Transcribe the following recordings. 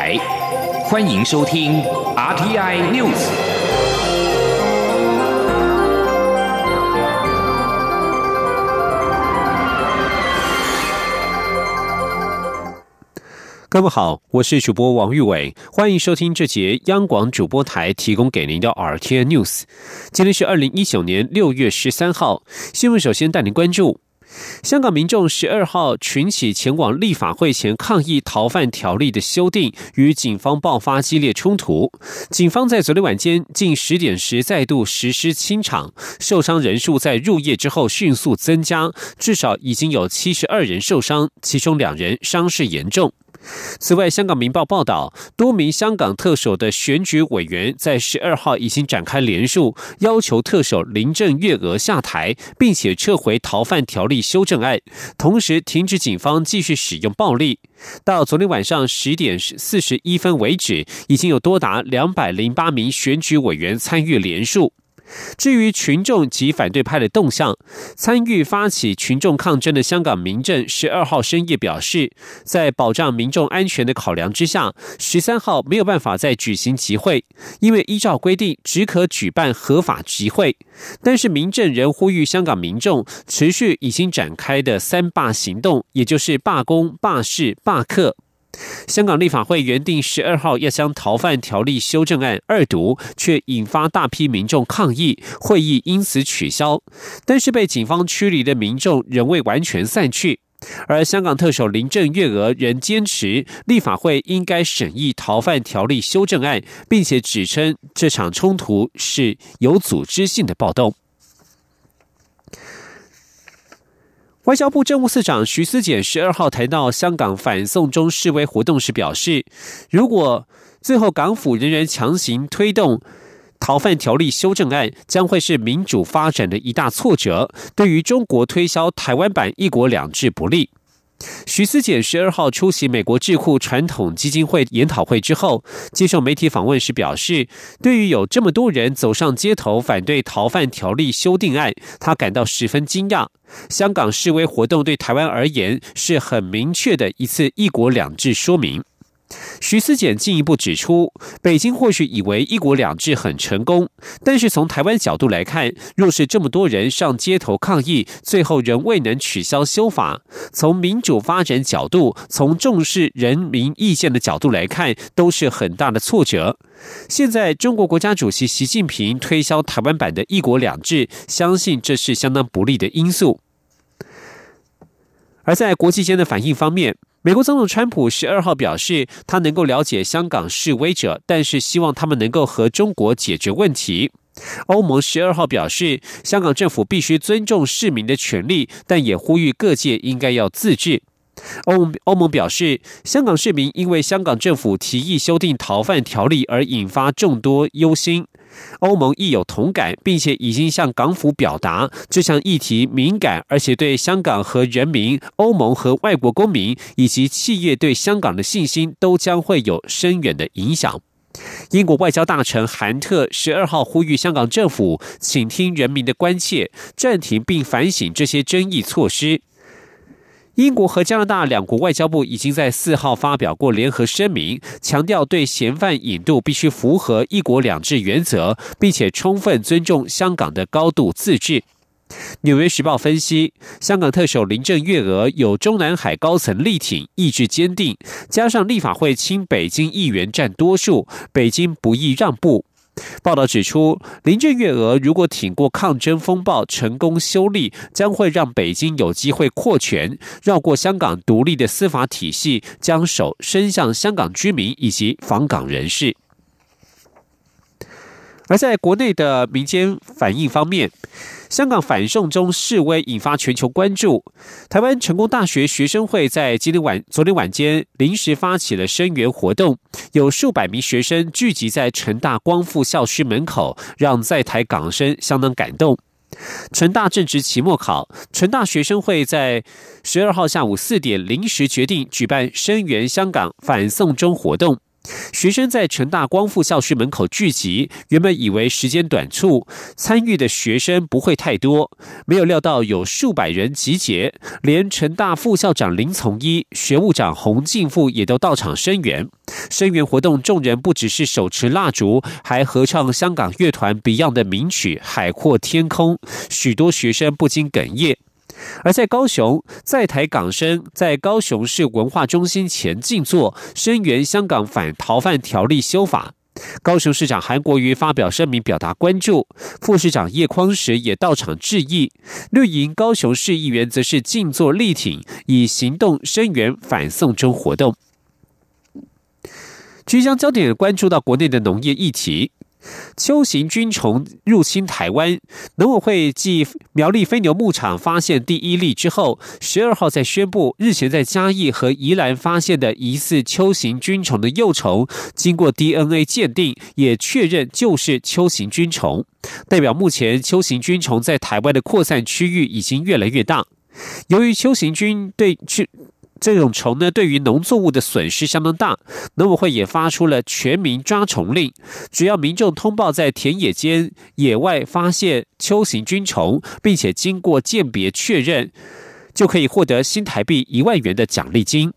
台，欢迎收听 RTI News。各位好，我是主播王玉伟，欢迎收听这节央广主播台提供给您的 RTI News。今天是二零一九年六月十三号，新闻首先带您关注。香港民众十二号群起前往立法会前抗议逃犯条例的修订，与警方爆发激烈冲突。警方在昨天晚间近十点时再度实施清场，受伤人数在入夜之后迅速增加，至少已经有七十二人受伤，其中两人伤势严重。此外，香港《明报》报道，多名香港特首的选举委员在十二号已经展开联署，要求特首林郑月娥下台，并且撤回逃犯条例修正案，同时停止警方继续使用暴力。到昨天晚上十点四十一分为止，已经有多达两百零八名选举委员参与联署。至于群众及反对派的动向，参与发起群众抗争的香港民政十二号深夜表示，在保障民众安全的考量之下，十三号没有办法再举行集会，因为依照规定只可举办合法集会。但是民政仍呼吁香港民众持续已经展开的三罢行动，也就是罢工、罢市、罢课。香港立法会原定十二号要将逃犯条例修正案二读，却引发大批民众抗议，会议因此取消。但是被警方驱离的民众仍未完全散去，而香港特首林郑月娥仍坚持立法会应该审议逃犯条例修正案，并且指称这场冲突是有组织性的暴动。外交部政务司长徐思俭十二号谈到香港反送中示威活动时表示，如果最后港府仍然强行推动逃犯条例修正案，将会是民主发展的一大挫折，对于中国推销台湾版一国两制不利。徐思俭十二号出席美国智库传统基金会研讨会之后，接受媒体访问时表示，对于有这么多人走上街头反对逃犯条例修订案，他感到十分惊讶。香港示威活动对台湾而言是很明确的一次一国两制说明。徐思俭进一步指出，北京或许以为一国两制很成功，但是从台湾角度来看，若是这么多人上街头抗议，最后仍未能取消修法，从民主发展角度，从重视人民意见的角度来看，都是很大的挫折。现在中国国家主席习近平推销台湾版的一国两制，相信这是相当不利的因素。而在国际间的反应方面，美国总统川普十二号表示，他能够了解香港示威者，但是希望他们能够和中国解决问题。欧盟十二号表示，香港政府必须尊重市民的权利，但也呼吁各界应该要自治。欧欧盟表示，香港市民因为香港政府提议修订逃犯条例而引发众多忧心。欧盟亦有同感，并且已经向港府表达这项议题敏感，而且对香港和人民、欧盟和外国公民以及企业对香港的信心都将会有深远的影响。英国外交大臣韩特十二号呼吁香港政府倾听人民的关切，暂停并反省这些争议措施。英国和加拿大两国外交部已经在四号发表过联合声明，强调对嫌犯引渡必须符合一国两制原则，并且充分尊重香港的高度自治。纽约时报分析，香港特首林郑月娥有中南海高层力挺，意志坚定，加上立法会亲北京议员占多数，北京不易让步。报道指出，林郑月娥如果挺过抗争风暴，成功修例，将会让北京有机会扩权，绕过香港独立的司法体系，将手伸向香港居民以及访港人士。而在国内的民间反应方面，香港反送中示威引发全球关注。台湾成功大学学生会在今天晚、昨天晚间临时发起了声援活动，有数百名学生聚集在成大光复校区门口，让在台港生相当感动。成大正值期末考，成大学生会在十二号下午四点临时决定举办声援香港反送中活动。学生在成大光复校区门口聚集，原本以为时间短促，参与的学生不会太多，没有料到有数百人集结，连成大副校长林从一、学务长洪敬富也都到场声援。声援活动，众人不只是手持蜡烛，还合唱香港乐团 Beyond 的名曲《海阔天空》，许多学生不禁哽咽。而在高雄，在台港生在高雄市文化中心前静坐，声援香港反逃犯条例修法。高雄市长韩国瑜发表声明表达关注，副市长叶匡时也到场致意。绿营高雄市议员则是静坐力挺，以行动声援反送中活动。即将焦点关注到国内的农业议题。秋行菌虫入侵台湾，农委会继苗栗飞牛牧场发现第一例之后，十二号再宣布，日前在嘉义和宜兰发现的疑似秋行菌虫的幼虫，经过 DNA 鉴定，也确认就是秋行菌虫，代表目前秋行菌虫在台湾的扩散区域已经越来越大。由于秋行菌对去。这种虫呢，对于农作物的损失相当大。农委会也发出了全民抓虫令，只要民众通报在田野间、野外发现秋行菌虫，并且经过鉴别确认，就可以获得新台币一万元的奖励金。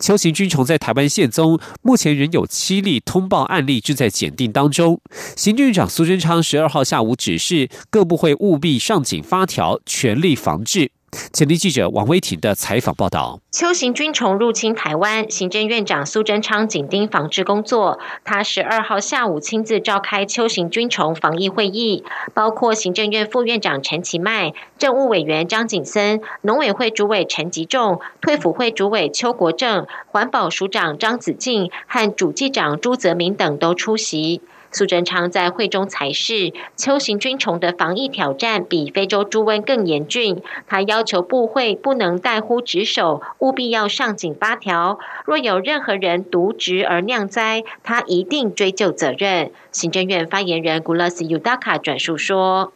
秋行菌虫在台湾现踪，目前仍有七例通报案例正在检定当中。行政院长苏贞昌十二号下午指示各部会务必上紧发条，全力防治。前立记者王威婷的采访报道：秋行菌虫入侵台湾，行政院长苏贞昌紧盯防治工作。他十二号下午亲自召开秋行菌虫防疫会议，包括行政院副院长陈其迈、政务委员张景森、农委会主委陈吉仲、退辅会主委邱国正、环保署长张子静和主计长朱泽明等都出席。苏贞昌在会中才是秋行菌虫的防疫挑战比非洲猪瘟更严峻。他要求部会不能怠忽职守，务必要上紧发条。若有任何人渎职而酿灾，他一定追究责任。行政院发言人古勒斯尤达卡转述说：“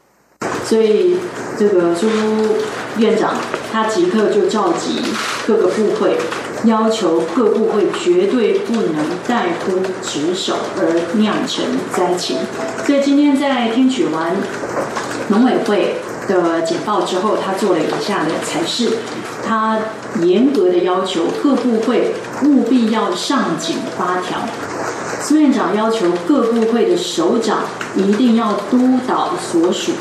所以这个朱院长他即刻就召集各个部会。”要求各部会绝对不能怠忽职守而酿成灾情。所以今天在听取完农委会的简报之后，他做了以下的裁示：他严格的要求各部会务必要上紧发条。苏院长要求各部会的首长一定要督导所属，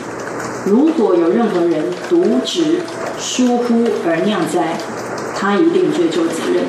如果有任何人渎职疏忽而酿灾。他一定追究责任。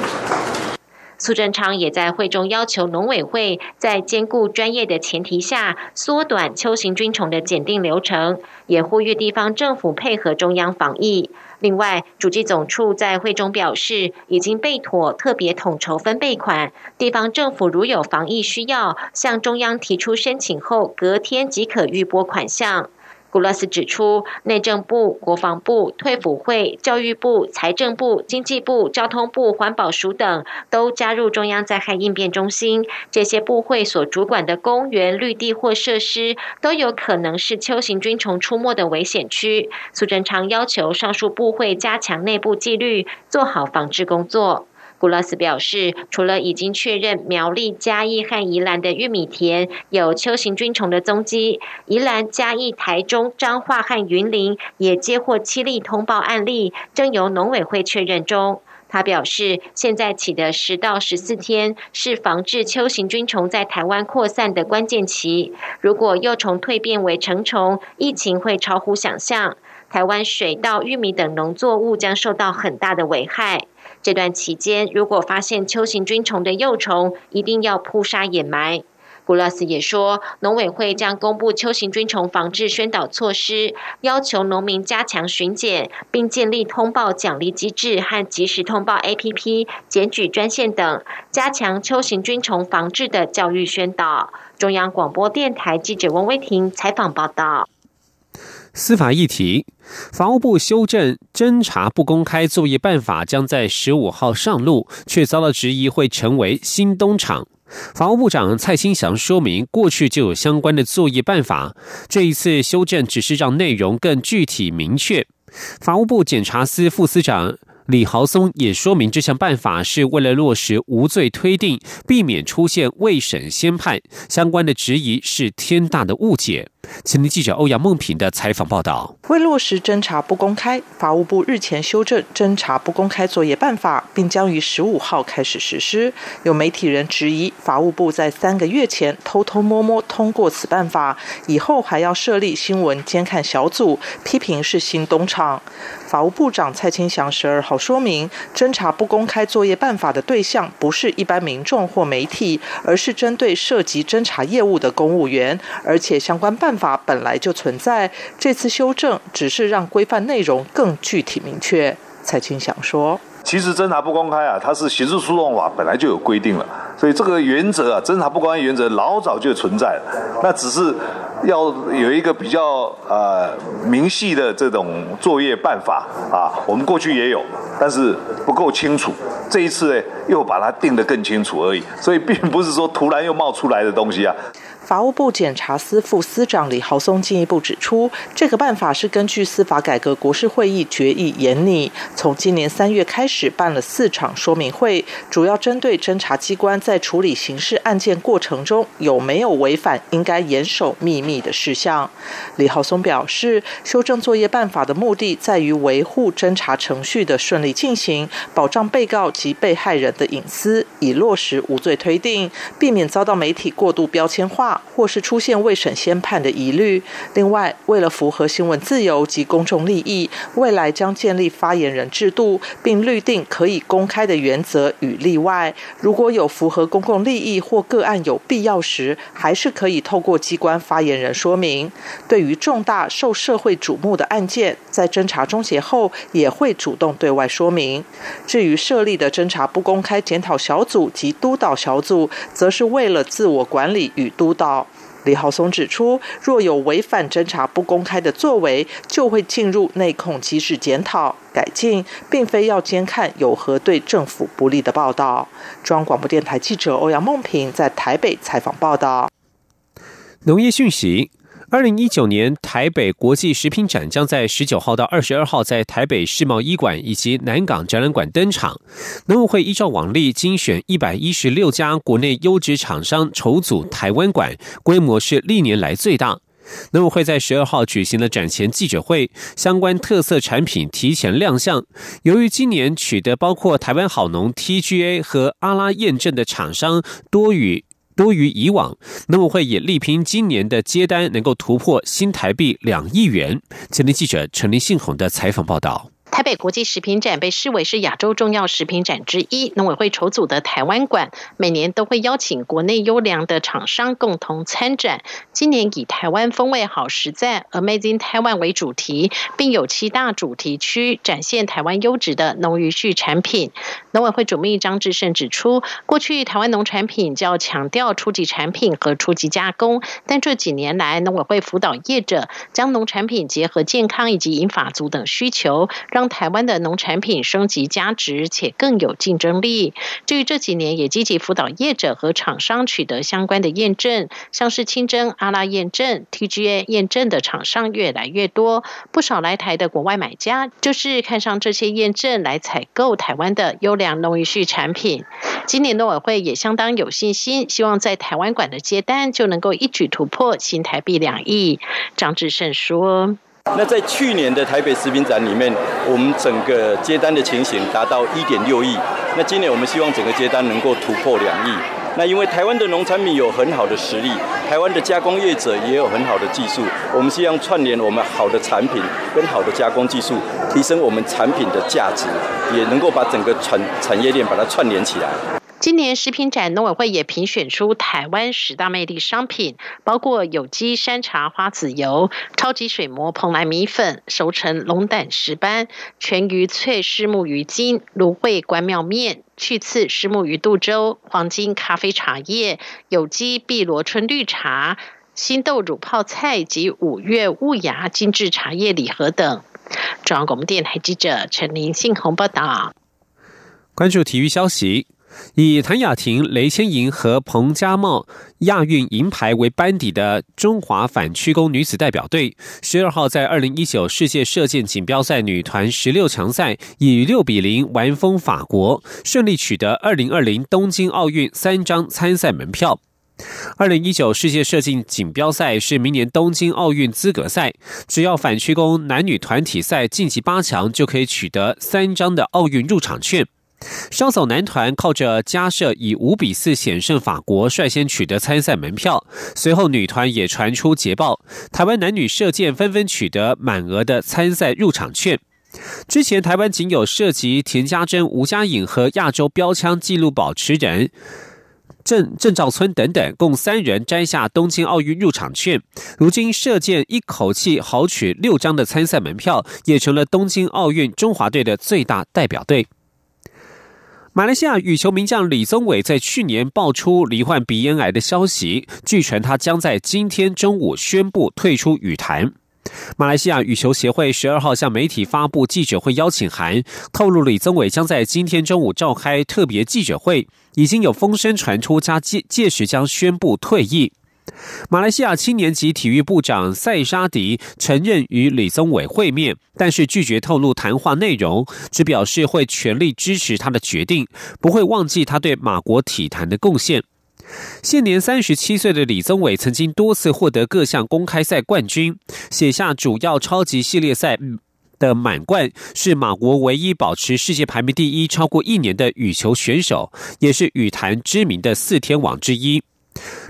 苏贞昌也在会中要求农委会，在兼顾专业的前提下，缩短秋行菌虫的检定流程，也呼吁地方政府配合中央防疫。另外，主计总处在会中表示，已经备妥特别统筹分备款，地方政府如有防疫需要，向中央提出申请后，隔天即可预拨款项。古勒斯指出，内政部、国防部、退辅会、教育部、财政部、经济部、交通部、环保署等都加入中央灾害应变中心。这些部会所主管的公园、绿地或设施，都有可能是秋行菌虫出没的危险区。苏贞昌要求上述部会加强内部纪律，做好防治工作。古拉斯表示，除了已经确认苗栗、嘉义和宜兰的玉米田有秋行菌虫的踪迹，宜兰、嘉义、台中、彰化和云林也接获七例通报案例，正由农委会确认中。他表示，现在起的十到十四天是防治秋行菌虫在台湾扩散的关键期。如果幼虫蜕变为成虫，疫情会超乎想象，台湾水稻、玉米等农作物将受到很大的危害。这段期间，如果发现秋行菌虫的幼虫，一定要扑杀掩埋。古拉斯也说，农委会将公布秋行菌虫防治宣导措施，要求农民加强巡检，并建立通报奖励机制和及时通报 APP、检举专线等，加强秋行菌虫防治的教育宣导。中央广播电台记者温威婷采访报道。司法议题，法务部修正侦查不公开作业办法将在十五号上路，却遭到质疑会成为新东厂。法务部长蔡清祥说明，过去就有相关的作业办法，这一次修正只是让内容更具体明确。法务部检察司副司长李豪松也说明，这项办法是为了落实无罪推定，避免出现未审先判，相关的质疑是天大的误解。前天记者欧阳梦平的采访报道：为落实侦查不公开，法务部日前修正侦查不公开作业办法，并将于十五号开始实施。有媒体人质疑，法务部在三个月前偷偷摸摸通过此办法，以后还要设立新闻监看小组，批评是新东厂。法务部长蔡清祥十二号说明，侦查不公开作业办法的对象不是一般民众或媒体，而是针对涉及侦查业务的公务员，而且相关办法本来就存在，这次修正只是让规范内容更具体明确。蔡清祥说。其实侦查不公开啊，它是刑事诉讼法本来就有规定了，所以这个原则啊，侦查不公开原则老早就存在了。那只是要有一个比较呃明细的这种作业办法啊，我们过去也有，但是不够清楚。这一次呢，又把它定得更清楚而已，所以并不是说突然又冒出来的东西啊。法务部检察司副司长李豪松进一步指出，这个办法是根据司法改革国事会议决议研拟，从今年三月开始办了四场说明会，主要针对侦查机关在处理刑事案件过程中有没有违反应该严守秘密的事项。李豪松表示，修正作业办法的目的在于维护侦查程序的顺利进行，保障被告及被害人的隐私，以落实无罪推定，避免遭到媒体过度标签化。或是出现未审先判的疑虑。另外，为了符合新闻自由及公众利益，未来将建立发言人制度，并律定可以公开的原则与例外。如果有符合公共利益或个案有必要时，还是可以透过机关发言人说明。对于重大受社会瞩目的案件，在侦查终结后也会主动对外说明。至于设立的侦查不公开检讨小组及督导小组，则是为了自我管理与督导。李浩松指出，若有违反侦查不公开的作为，就会进入内控机制检讨改进，并非要监看有何对政府不利的报道。中央广播电台记者欧阳梦平在台北采访报道。农业讯息。二零一九年台北国际食品展将在十九号到二十二号在台北世贸医馆以及南港展览馆登场。农委会依照往例精选一百一十六家国内优质厂商筹组台湾馆，规模是历年来最大。农委会在十二号举行了展前记者会，相关特色产品提前亮相。由于今年取得包括台湾好农 TGA 和阿拉验证的厂商多与。多于以往，农委会也力拼今年的接单能够突破新台币两亿元。前天记者陈林信宏的采访报道。台北国际食品展被视为是亚洲重要食品展之一，农委会筹组的台湾馆每年都会邀请国内优良的厂商共同参展。今年以台湾风味好实在 （Amazing Taiwan） 为主题，并有七大主题区展现台湾优质的农渔畜产品。农委会主秘张志胜指出，过去台湾农产品较强调初级产品和初级加工，但这几年来，农委会辅导业者将农产品结合健康以及银发族等需求，让台湾的农产品升级价值，且更有竞争力。至于这几年也积极辅导业者和厂商取得相关的验证，像是清真阿拉验证、TGA 验证的厂商越来越多。不少来台的国外买家就是看上这些验证来采购台湾的优良农渔畜产品。今年农委会也相当有信心，希望在台湾馆的接单就能够一举突破新台币两亿。张志胜说。那在去年的台北食品展里面，我们整个接单的情形达到一点六亿。那今年我们希望整个接单能够突破两亿。那因为台湾的农产品有很好的实力，台湾的加工业者也有很好的技术，我们希望串联我们好的产品跟好的加工技术，提升我们产品的价值，也能够把整个产产业链把它串联起来。今年食品展，农委会也评选出台湾十大魅力商品，包括有机山茶花籽油、超级水磨蓬莱米粉、熟成龙胆石斑、全鱼脆虱目鱼精、芦荟关庙面、去刺虱目鱼肚粥、黄金咖啡茶叶、有机碧螺春绿茶、新豆乳泡菜及五月雾芽精致茶叶礼盒等。中央广播电台记者陈林信宏报道。关注体育消息。以谭雅婷、雷千莹和彭家茂亚运银牌为班底的中华反曲弓女子代表队，十二号在二零一九世界射箭锦标赛女团十六强赛以六比零完封法国，顺利取得二零二零东京奥运三张参赛门票。二零一九世界射箭锦标赛是明年东京奥运资格赛，只要反曲弓男女团体赛晋级八强，就可以取得三张的奥运入场券。稍早，男团靠着加射以五比四险胜法国，率先取得参赛门票。随后，女团也传出捷报，台湾男女射箭纷纷取得满额的参赛入场券。之前，台湾仅有涉及田家珍、吴佳颖和亚洲标枪纪录保持人。郑郑兆村等等共三人摘下东京奥运入场券，如今射箭一口气豪取六张的参赛门票，也成了东京奥运中华队的最大代表队。马来西亚羽球名将李宗伟在去年爆出罹患鼻咽癌的消息，据传他将在今天中午宣布退出羽坛。马来西亚羽球协会十二号向媒体发布记者会邀请函，透露李宗伟将在今天中午召开特别记者会。已经有风声传出，加届届时将宣布退役。马来西亚青年级体育部长塞沙迪承认与李宗伟会面，但是拒绝透露谈话内容，只表示会全力支持他的决定，不会忘记他对马国体坛的贡献。现年三十七岁的李宗伟曾经多次获得各项公开赛冠军，写下主要超级系列赛的满贯，是马国唯一保持世界排名第一超过一年的羽球选手，也是羽坛知名的四天王之一。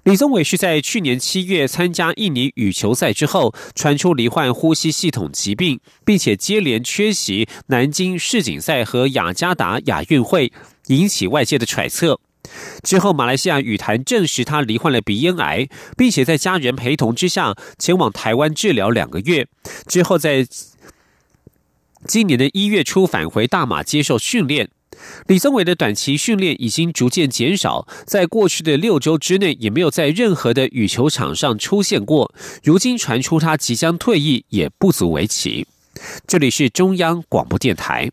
李宗伟是在去年七月参加印尼羽球赛之后，传出罹患呼吸系统疾病，并且接连缺席南京世锦赛和雅加达亚运会，引起外界的揣测。之后，马来西亚羽坛证实他罹患了鼻咽癌，并且在家人陪同之下前往台湾治疗两个月。之后，在今年的一月初返回大马接受训练。李宗伟的短期训练已经逐渐减少，在过去的六周之内也没有在任何的羽球场上出现过。如今传出他即将退役，也不足为奇。这里是中央广播电台。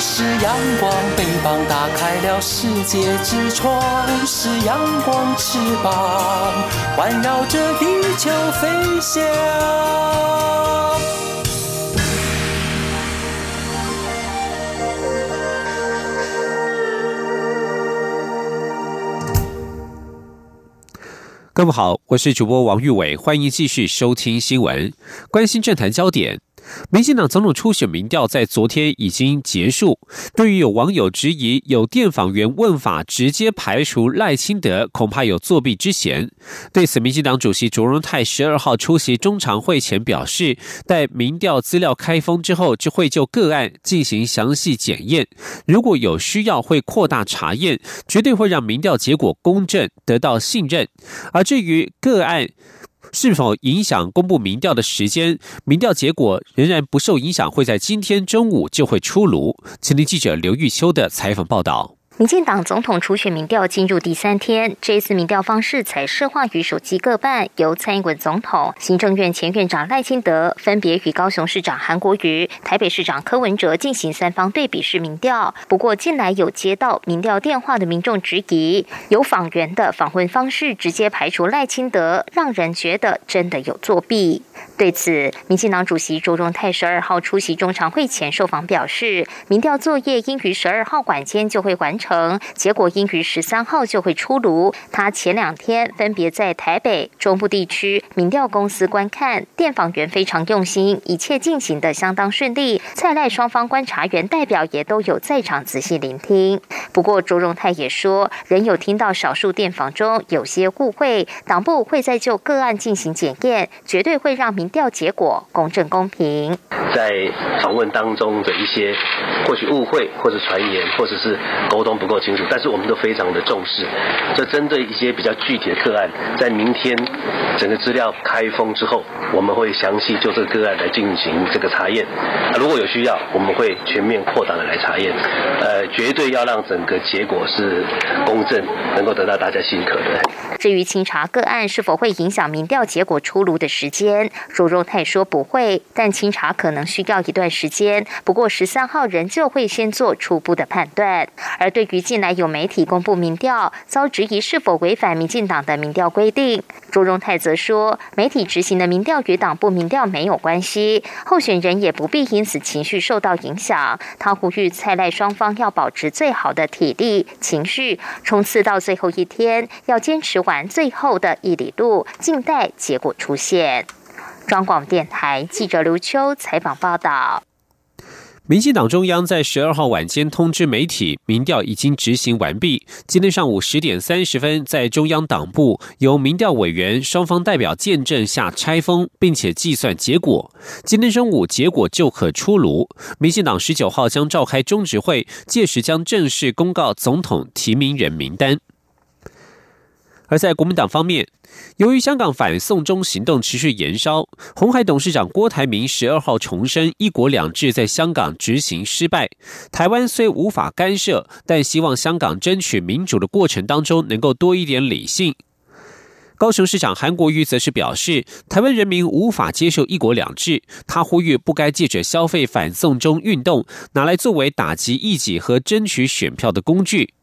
是阳光，翅膀打开了世界之窗；是阳光，翅膀环绕着地球飞翔。各位好，我是主播王玉伟，欢迎继续收听新闻，关心政坛焦点。民进党总统初选民调在昨天已经结束。对于有网友质疑有电访员问法直接排除赖清德，恐怕有作弊之嫌。对此，民进党主席卓荣泰十二号出席中常会前表示，待民调资料开封之后，就会就个案进行详细检验。如果有需要，会扩大查验，绝对会让民调结果公正，得到信任。而至于个案，是否影响公布民调的时间？民调结果仍然不受影响，会在今天中午就会出炉。请听记者刘玉秋的采访报道。民进党总统初选民调进入第三天，这一次民调方式采设化与手机各半，由蔡英文总统、行政院前院长赖清德分别与高雄市长韩国瑜、台北市长柯文哲进行三方对比式民调。不过，近来有接到民调电话的民众质疑，有访员的访问方式直接排除赖清德，让人觉得真的有作弊。对此，民进党主席卓荣泰十二号出席中常会前受访表示，民调作业应于十二号晚间就会完成。成结果应于十三号就会出炉。他前两天分别在台北、中部地区民调公司观看，电访员非常用心，一切进行的相当顺利。蔡赖双方观察员代表也都有在场仔细聆听。不过卓荣泰也说，仍有听到少数电访中有些误会，党部会再就个案进行检验，绝对会让民调结果公正公平。在访问当中的一些或许误会，或者传言，或者是沟通。不够清楚，但是我们都非常的重视。这针对一些比较具体的个案，在明天整个资料开封之后，我们会详细就这个个案来进行这个查验。如果有需要，我们会全面扩大的来查验。呃，绝对要让整个结果是公正，能够得到大家信可的。至于清查个案是否会影响民调结果出炉的时间，朱荣泰说不会，但清查可能需要一段时间。不过十三号仍旧。会先做初步的判断。而对于近来有媒体公布民调，遭质疑是否违反民进党的民调规定，朱荣泰则说，媒体执行的民调与党部民调没有关系，候选人也不必因此情绪受到影响。他呼吁蔡赖双方要保持最好的体力、情绪，冲刺到最后一天，要坚持完最后的一里路，静待结果出现。中广电台记者刘秋采访报道。民进党中央在十二号晚间通知媒体，民调已经执行完毕。今天上午十点三十分，在中央党部由民调委员双方代表见证下拆封，并且计算结果。今天中午结果就可出炉。民进党十九号将召开中执会，届时将正式公告总统提名人名单。而在国民党方面，由于香港反送中行动持续延烧，红海董事长郭台铭十二号重申“一国两制”在香港执行失败。台湾虽无法干涉，但希望香港争取民主的过程当中能够多一点理性。高雄市长韩国瑜则是表示，台湾人民无法接受“一国两制”，他呼吁不该借着消费反送中运动拿来作为打击异己和争取选票的工具。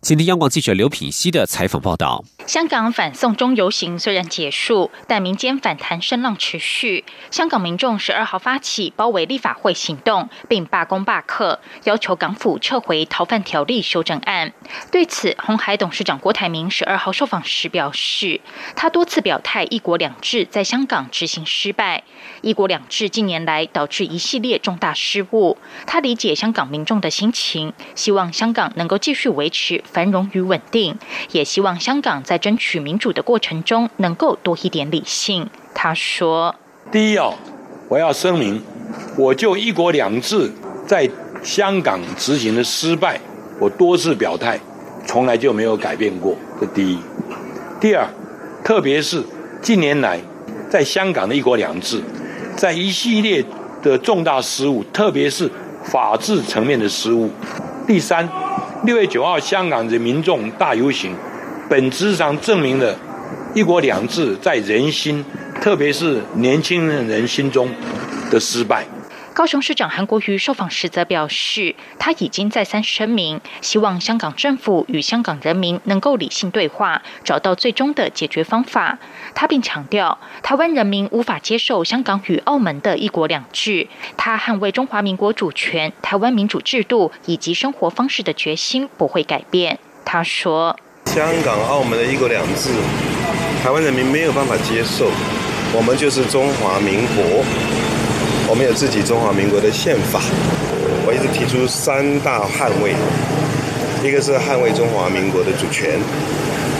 今天，央广记者刘品希的采访报道。香港反送中游行虽然结束，但民间反弹声浪持续。香港民众十二号发起包围立法会行动，并罢工罢课，要求港府撤回逃犯条例修正案。对此，红海董事长郭台铭十二号受访时表示，他多次表态“一国两制”在香港执行失败，“一国两制”近年来导致一系列重大失误。他理解香港民众的心情，希望香港能够继续维持繁荣与稳定，也希望香港在争取民主的过程中，能够多一点理性。他说：“第一哦，我要声明，我就一国两制在香港执行的失败，我多次表态，从来就没有改变过。这第一。第二，特别是近年来在香港的一国两制，在一系列的重大失误，特别是法治层面的失误。第三，六月九号香港的民众大游行。”本质上证明了“一国两制”在人心，特别是年轻人心中的失败。高雄市长韩国瑜受访时则表示，他已经再三声明，希望香港政府与香港人民能够理性对话，找到最终的解决方法。他并强调，台湾人民无法接受香港与澳门的一国两制。他捍卫中华民国主权、台湾民主制度以及生活方式的决心不会改变。他说。香港、澳门的一国两制，台湾人民没有办法接受。我们就是中华民国，我们有自己中华民国的宪法。我一直提出三大捍卫：一个是捍卫中华民国的主权，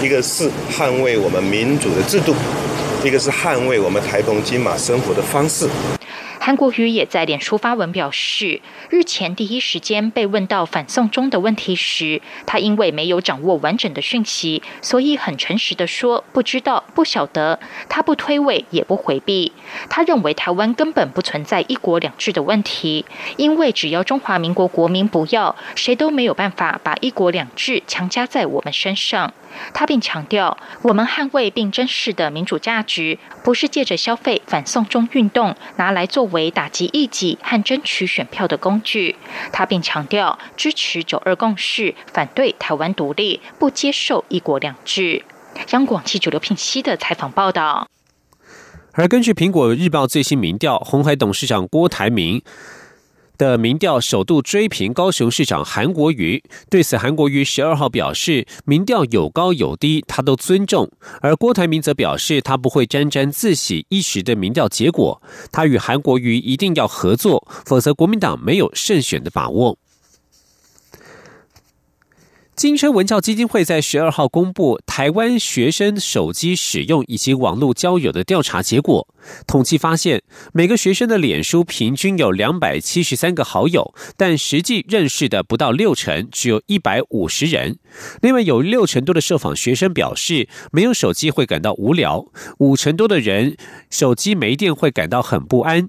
一个是捍卫我们民主的制度，一个是捍卫我们台澎金马生活的方式。韩国瑜也在脸书发文表示，日前第一时间被问到反送中的问题时，他因为没有掌握完整的讯息，所以很诚实的说不知道、不晓得。他不推诿，也不回避。他认为台湾根本不存在一国两制的问题，因为只要中华民国国民不要，谁都没有办法把一国两制强加在我们身上。他并强调，我们捍卫并珍视的民主价值，不是借着消费反送中运动拿来作为打击异己和争取选票的工具。他并强调，支持九二共识，反对台湾独立，不接受一国两制。央广记者刘聘熙的采访报道。而根据苹果日报最新民调，红海董事长郭台铭。的民调首度追平高雄市长韩国瑜，对此韩国瑜十二号表示，民调有高有低，他都尊重。而郭台铭则表示，他不会沾沾自喜一时的民调结果，他与韩国瑜一定要合作，否则国民党没有胜选的把握。金车文教基金会在十二号公布台湾学生手机使用以及网络交友的调查结果。统计发现，每个学生的脸书平均有两百七十三个好友，但实际认识的不到六成，只有一百五十人。另外，有六成多的受访学生表示，没有手机会感到无聊；五成多的人手机没电会感到很不安。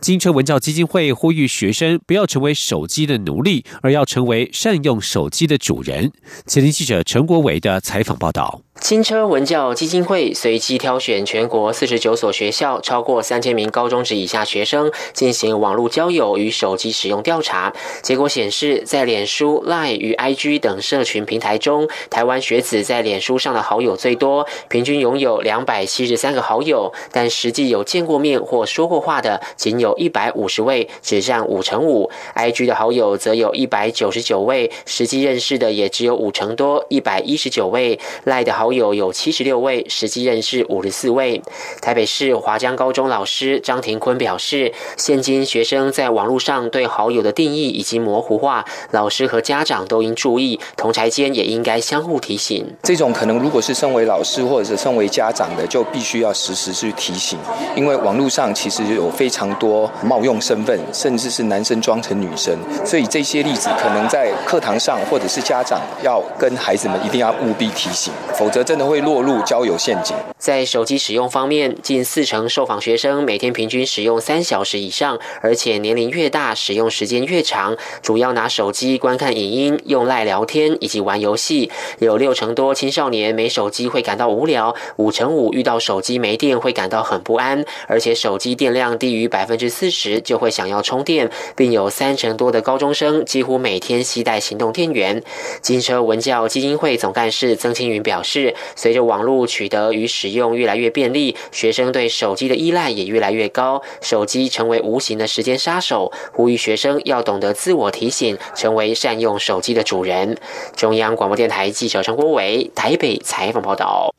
金车文教基金会呼吁学生不要成为手机的奴隶，而要成为善用手机的主人。前听记者陈国伟的采访报道。金车文教基金会随机挑选全国四十九所学校超过三千名高中职以下学生进行网络交友与手机使用调查，结果显示，在脸书、Line 与 IG 等社群平台中，台湾学子在脸书上的好友最多，平均拥有两百七十三个好友，但实际有见过面或说过话的仅有一百五十位，只占五成五。IG 的好友则有一百九十九位，实际认识的也只有五成多，一百一十九位。Line 的好友有七十六位，实际认识五十四位。台北市华江高中老师张庭坤表示，现今学生在网络上对好友的定义已经模糊化，老师和家长都应注意，同台间也应该相互提醒。这种可能，如果是身为老师或者是身为家长的，就必须要时时去提醒，因为网络上其实有非常多冒用身份，甚至是男生装成女生，所以这些例子可能在课堂上或者是家长要跟孩子们一定要务必提醒，否则真的会落入交友陷阱。在手机使用方面，近四成受访学生每天平均使用三小时以上，而且年龄越大，使用时间越长。主要拿手机观看影音、用赖聊天以及玩游戏。有六成多青少年没手机会感到无聊，五成五遇到手机没电会感到很不安，而且手机电量低于百百分之四十就会想要充电，并有三成多的高中生几乎每天携带行动电源。金车文教基金会总干事曾青云表示，随着网络取得与使用越来越便利，学生对手机的依赖也越来越高，手机成为无形的时间杀手。呼吁学生要懂得自我提醒，成为善用手机的主人。中央广播电台记者陈国伟台北采访报道。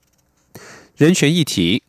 人权议题。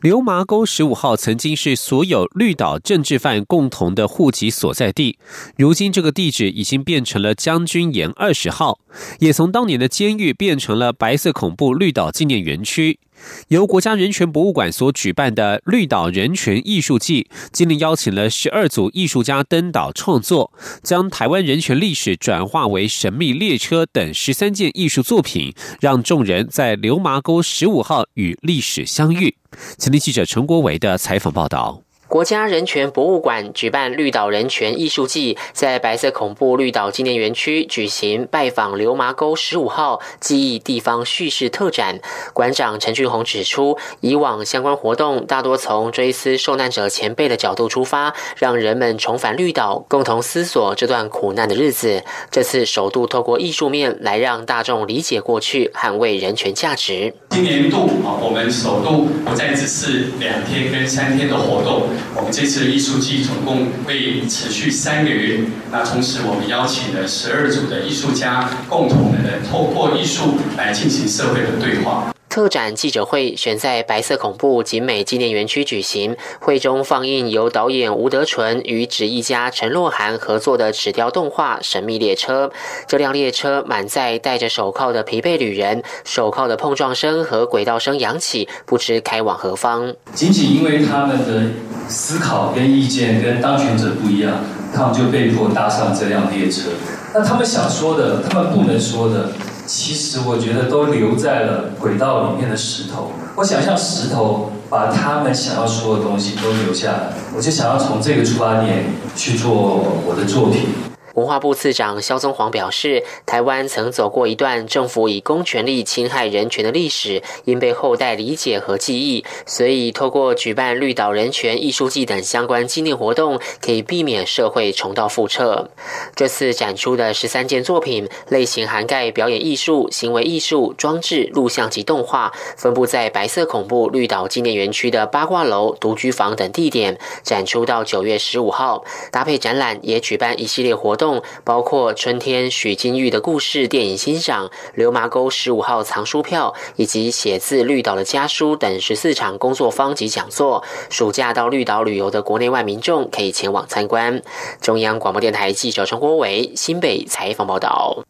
流麻沟十五号曾经是所有绿岛政治犯共同的户籍所在地，如今这个地址已经变成了将军岩二十号，也从当年的监狱变成了白色恐怖绿岛纪念园区。由国家人权博物馆所举办的绿岛人权艺术季，今年邀请了十二组艺术家登岛创作，将台湾人权历史转化为神秘列车等十三件艺术作品，让众人在流麻沟十五号与历史相遇。前天记者陈国伟的采访报道。国家人权博物馆举办绿岛人权艺术季，在白色恐怖绿岛纪念园区举行拜访流麻沟十五号记忆地方叙事特展。馆长陈俊宏指出，以往相关活动大多从追思受难者前辈的角度出发，让人们重返绿岛，共同思索这段苦难的日子。这次首度透过艺术面来让大众理解过去，捍卫人权价值。今年度啊，我们首度不再只是两天跟三天的活动。我们这次的艺术季总共会持续三个月。那同时，我们邀请了十二组的艺术家，共同的透过艺术来进行社会的对话。特展记者会选在白色恐怖景美纪念园区举行，会中放映由导演吴德纯与纸艺家陈若涵合作的纸雕动画《神秘列车》。这辆列车满载戴着手铐的疲惫旅人，手铐的碰撞声和轨道声扬起，不知开往何方。仅仅因为他们的思考跟意见跟当权者不一样，他们就被迫搭上这辆列车。那他们想说的，他们不能说的。其实我觉得都留在了轨道里面的石头。我想象石头把他们想要说的东西都留下来，我就想要从这个出发点去做我的作品。文化部次长肖宗煌表示，台湾曾走过一段政府以公权力侵害人权的历史，因被后代理解和记忆。所以，透过举办绿岛人权艺术季等相关纪念活动，可以避免社会重蹈覆辙。这次展出的十三件作品类型涵盖表演艺术、行为艺术、装置、录像及动画，分布在白色恐怖绿岛纪念园区的八卦楼、独居房等地点，展出到九月十五号。搭配展览，也举办一系列活动。包括春天许金玉的故事电影欣赏、流麻沟十五号藏书票以及写字绿岛的家书等十四场工作坊及讲座。暑假到绿岛旅游的国内外民众可以前往参观。中央广播电台记者陈国伟新北采访报道。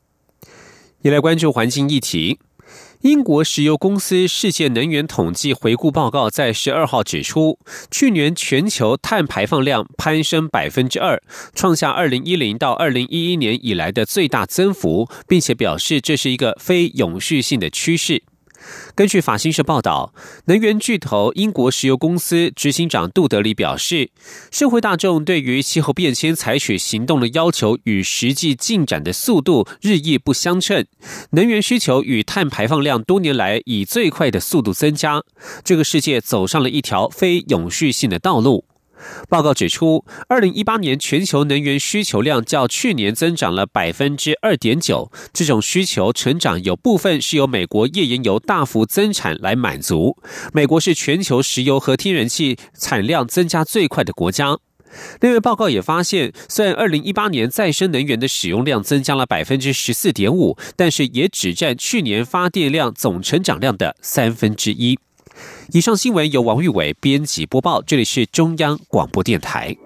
也来关注环境议题。英国石油公司世界能源统计回顾报告在十二号指出，去年全球碳排放量攀升百分之二，创下二零一零到二零一一年以来的最大增幅，并且表示这是一个非永续性的趋势。根据法新社报道，能源巨头英国石油公司执行长杜德里表示，社会大众对于气候变迁采取行动的要求与实际进展的速度日益不相称，能源需求与碳排放量多年来以最快的速度增加，这个世界走上了一条非永续性的道路。报告指出，二零一八年全球能源需求量较去年增长了百分之二点九。这种需求成长有部分是由美国页岩油大幅增产来满足。美国是全球石油和天然气产量增加最快的国家。另外，报告也发现，虽然二零一八年再生能源的使用量增加了百分之十四点五，但是也只占去年发电量总成长量的三分之一。以上新闻由王玉伟编辑播报，这里是中央广播电台。